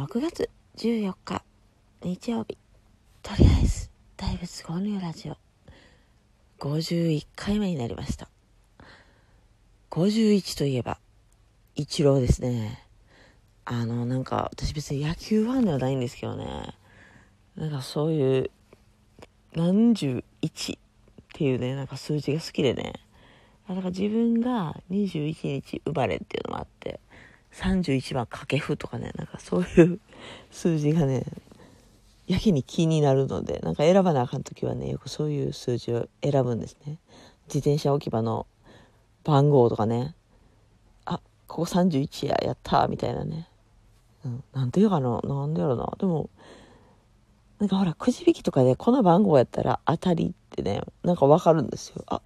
6月14日日曜日。とりあえず大仏ゴンラジオ。51回目になりました。51といえばイチローですね。あのなんか私別に野球ファンではないんですけどね。なんかそういう何十1っていうねなんか数字が好きでね。だか自分が21日生まれっていうのもあって。31番掛布とかねなんかそういう数字がねやけに気になるのでなんか選ばなあかん時はねよくそういう数字を選ぶんですね。自転車置き場の番号とかねあここ31ややったみたいなね、うん、なんていうかななんでやろな。でもなんかほらくじ引きとかでこの番号やったら当たりってねなんかわかるんですよ。あ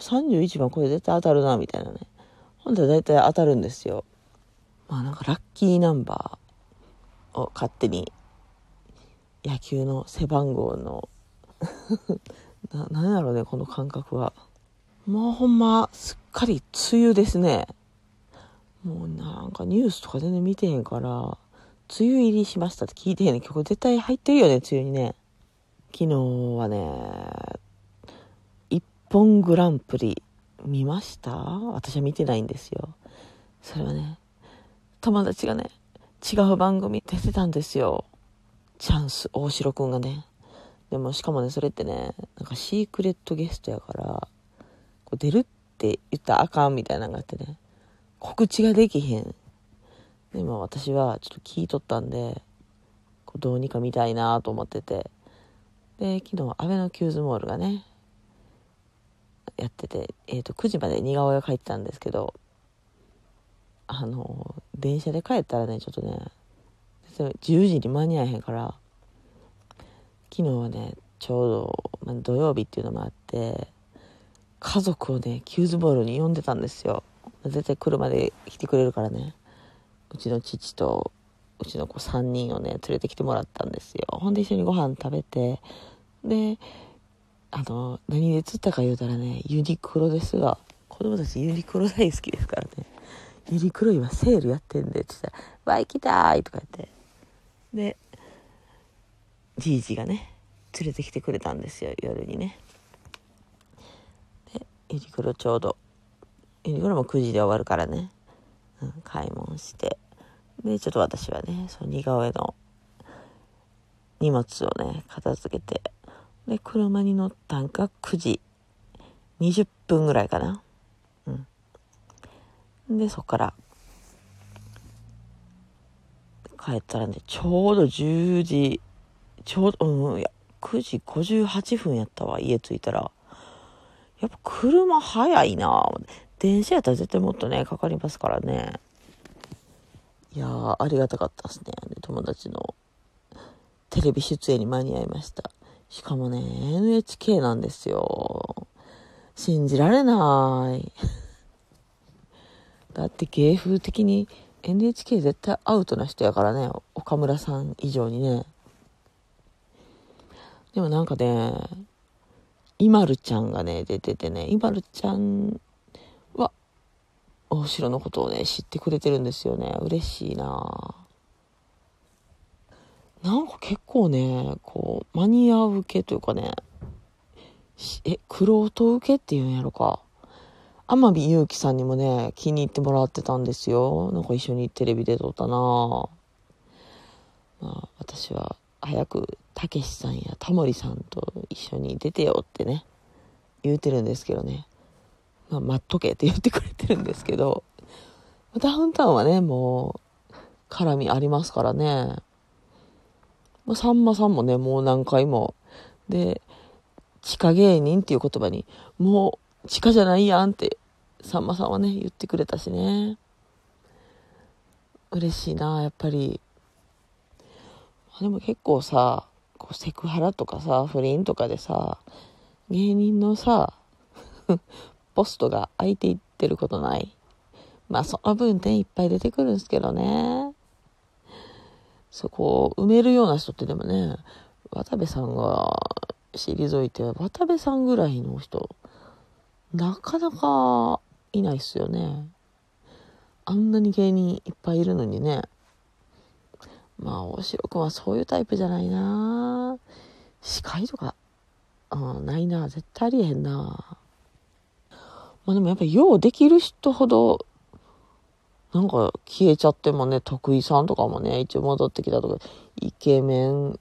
31番これ絶対当たるなみたいなね。ほんと大体当たるんですよまあなんかラッキーナンバーを勝手に野球の背番号の な、なんやろうね、この感覚は。もうほんま、すっかり梅雨ですね。もうなんかニュースとか全然見てへんから、梅雨入りしましたって聞いてへんねん。曲絶対入ってるよね、梅雨にね。昨日はね、一本グランプリ見ました？私は見てないんですよ。それはね、友達がね、違う番組出てたんですよ。チャンス、大城くんがね。でもしかもね、それってね、なんかシークレットゲストやから、こう出るって言ったらあかんみたいなのがあってね、告知ができへん。でも私はちょっと聞いとったんで、こうどうにか見たいなと思ってて。で、昨日、アベノキューズモールがね、やってて、え、ー、と、9時まで似顔絵を描いてたんですけど、あの、電車で帰ったらね、ちょっとね、10時に間に合えへんから昨日はねちょうど、まあ、土曜日っていうのもあって家族をねキューズボールに呼んでたんですよ。絶対車で来てくれるからね。うちの父とうちの子3人をね連れてきてもらったんですよ。ほんで一緒にご飯食べてであの何で釣ったか言うたらねユニクロですが。子供たちユニクロ大好きですからね。ユニクロ今セールやってんでって。言ったら「わ行きたい!」とか言って。でじいじがね連れてきてくれたんですよ夜にね。でユニクロちょうど。ユニクロも9時で終わるからね、うん、買い物して。でちょっと私はねその似顔絵の荷物をね片付けてで車に乗ったんが9時20分ぐらいかなうんでそっから帰ったらね、ちょうど10時、ちょうど、うん、いや、9時58分やったわ、家着いたら。やっぱ車早いな電車やったら絶対もっとね、かかりますからね。いや、ありがたかったですね。友達のテレビ出演に間に合いました。しかもね、NHK なんですよ。信じられない。だって芸風的に NHK 絶対アウトな人やからね、岡村さん以上にね。でもなんかね、イマルちゃんがね、出ててね、イマルちゃんは、大城のことをね、知ってくれてるんですよね。嬉しいななんか結構ね、こう、マニア受けというかね、え、クロート受けっていうんやろか。天海祐希さんにもね、気に入ってもらってたんですよ。なんか一緒にテレビ出とったなまあ、私は早く、たけしさんやタモリさんと一緒に出てよってね、言うてるんですけどね。まあ、待っとけって言ってくれてるんですけど、ダウンタウンはね、もう、絡みありますからね。まあ、さんまさんもね、もう何回も。で、地下芸人っていう言葉に、もう、地下じゃないやんって、さんまさんはね、言ってくれたしね。嬉しいな、やっぱり。でも結構さ、こうセクハラとかさ、不倫とかでさ、芸人のさ、ポストが空いていってることない？まあその分点いっぱい出てくるんですけどね。そこを埋めるような人ってでもね、渡部さんが退いて、渡部さんぐらいの人、なかなかいないっすよね。あんなに芸人いっぱいいるのにね。まあ大城君はそういうタイプじゃないな司会とか、うん、ないな絶対ありえへんなまあでもやっぱりようできる人ほどなんか消えちゃってもね、徳井さんとかもね、一応戻ってきたとか、イケメン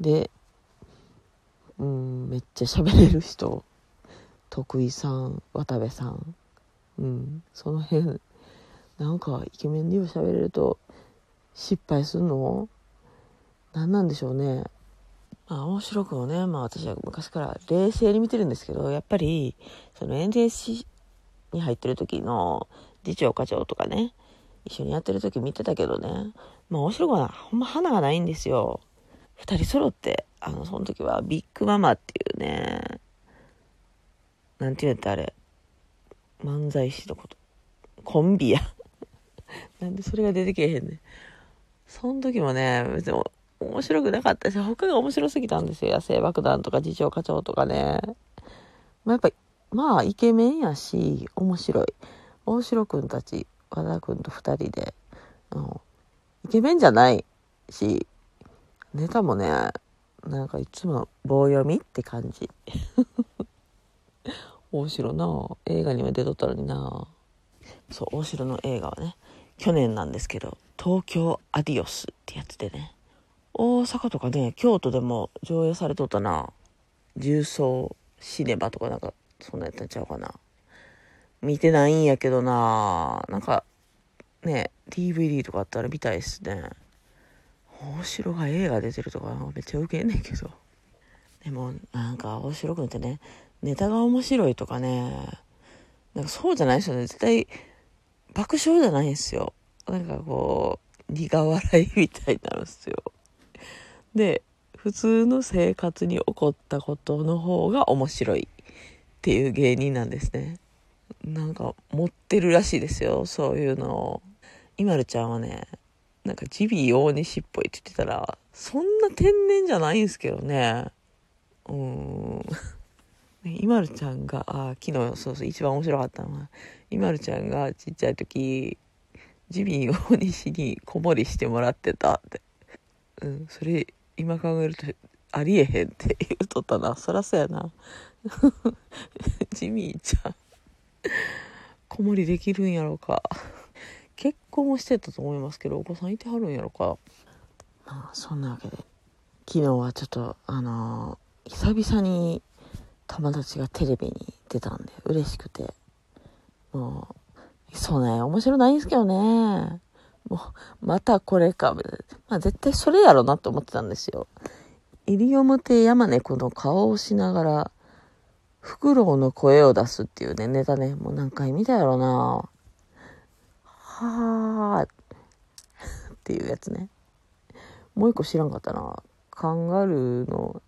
で、うん、めっちゃ喋れる人。徳井さん、渡部さん。うん、その辺、なんかイケメンでよう喋れると失敗するの？何なんでしょうね。まあ面白くもね、まあ私は昔から冷静に見てるんですけど、やっぱり、その NSC に入ってる時の次長課長とかね、一緒にやってる時見てたけどね、まあ面白くはほんま花がないんですよ。二人揃って、あの、その時はビッグママっていうね、なんて言うんだあれ、漫才師のこと。コンビや。なんでそれが出てけえへんねん。その時もね、別に面白くなかったし、他が面白すぎたんですよ。野生爆弾とか次長課長とかね。まあ、やっぱ、まあ、イケメンやし、面白い。大城くんたち和田くんと2人で、うん、イケメンじゃないしネタもねなんかいつも棒読みって感じ。大城な映画には出とったのにな。そう大城の映画はね去年なんですけど「東京アディオス」ってやつでね。大阪とかね京都でも上映されとったな。重曹シネマとかなんかそんなやったんちゃうかな。見てないんやけどななんか、ね、DVD とかあったら見たいっすね。大城が映画出てるとかめっちゃウケんねんけど。でも、なんか大城くんってね、ネタが面白いとかね、なんかそうじゃないですよね。絶対、爆笑じゃないんすよ。なんかこう、苦笑いみたいになるんすよ。で、普通の生活に起こったことの方が面白いっていう芸人なんですね。なんか持ってるらしいですよそういうのを。いまるちゃんはねなんかジビー大西っぽいって言ってたらそんな天然じゃないんですけどね。うん。いまるちゃんがあ昨日そうそう一番面白かったのはいまるちゃんがちっちゃい時ジビー大西に子守りしてもらってたって。うんそれ今考えるとありえへんって言うとったな。そらそうやな。ジミーちゃん子守できるんやろか。結婚もしてたと思いますけどお子さんいてはるんやろか。まあそんなわけで昨日はちょっとあのー、久々に友達がテレビに出たんで嬉しくて。もうそうね面白ないんですけどね。もうまたこれか。まあ絶対それやろなって思ってたんですよ。西表山猫の顔をしながらフクロウの声を出すっていうね、ネタね、もう何回見たやろなはーっていうやつね。もう一個知らんかったな。カンガルーの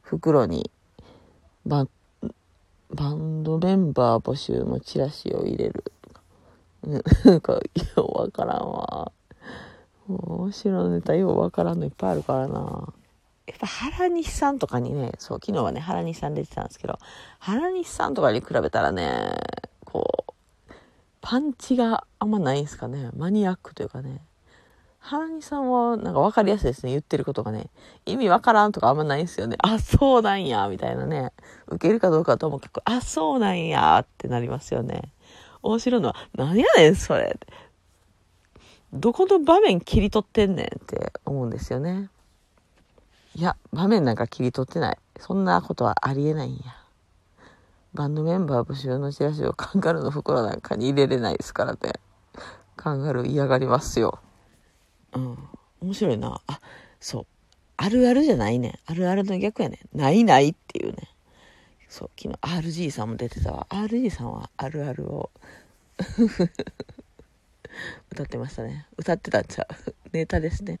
袋にババンドメンバー募集のチラシを入れる。なんか、ようわからんわ。面白いネタようわからんのいっぱいあるからな。やっぱ原西さんとかにね、そう、昨日はね、原西さん出てたんですけど、原西さんとかに比べたらね、こう、パンチがあんまないんすかね。マニアックというかね。原西さんはなんか分かりやすいですね。言ってることがね。意味わからんとかあんまないんすよね。あ、そうなんや、みたいなね。受けるかどうかとも結構、あ、そうなんや、ってなりますよね。面白いのは、何やねん、それ。どこの場面切り取ってんねんって思うんですよね。いや、場面なんか切り取ってない。そんなことはありえないんや。バンドメンバー募集のチラシをカンガルーの袋なんかに入れれないですからね。カンガルー嫌がりますよ。うん。面白いな。あ、そう。あるあるじゃないねあるあるの逆やねないないっていうね。そう。昨日 RG さんも出てたわ。RG さんはあるあるを 歌ってましたね。歌ってたんちゃう。ネタですね。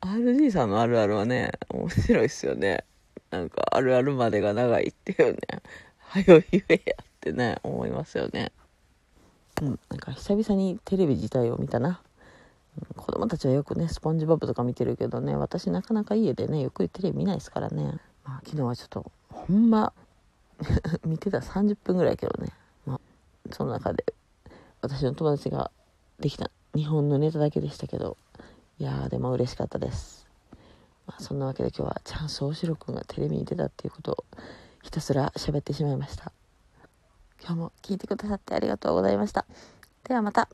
RG さんのあるあるはね、面白いっすよね。なんか、あるあるまでが長いっていうね。はよ言えやってね、思いますよね。うん、なんか久々にテレビ自体を見たな。子供たちはよくね、スポンジボブとか見てるけどね、私なかなか家でね、ゆっくりテレビ見ないですからね。まあ、昨日はちょっと、ほんま 見てた30分ぐらいけどね。まあ、その中で、私の友達ができた日本のネタだけでしたけどいやーでも嬉しかったです、まあ、そんなわけで今日はチャンス大城くんがテレビに出たっていうことをひたすら喋ってしまいました。今日も聞いてくださってありがとうございました。ではまた。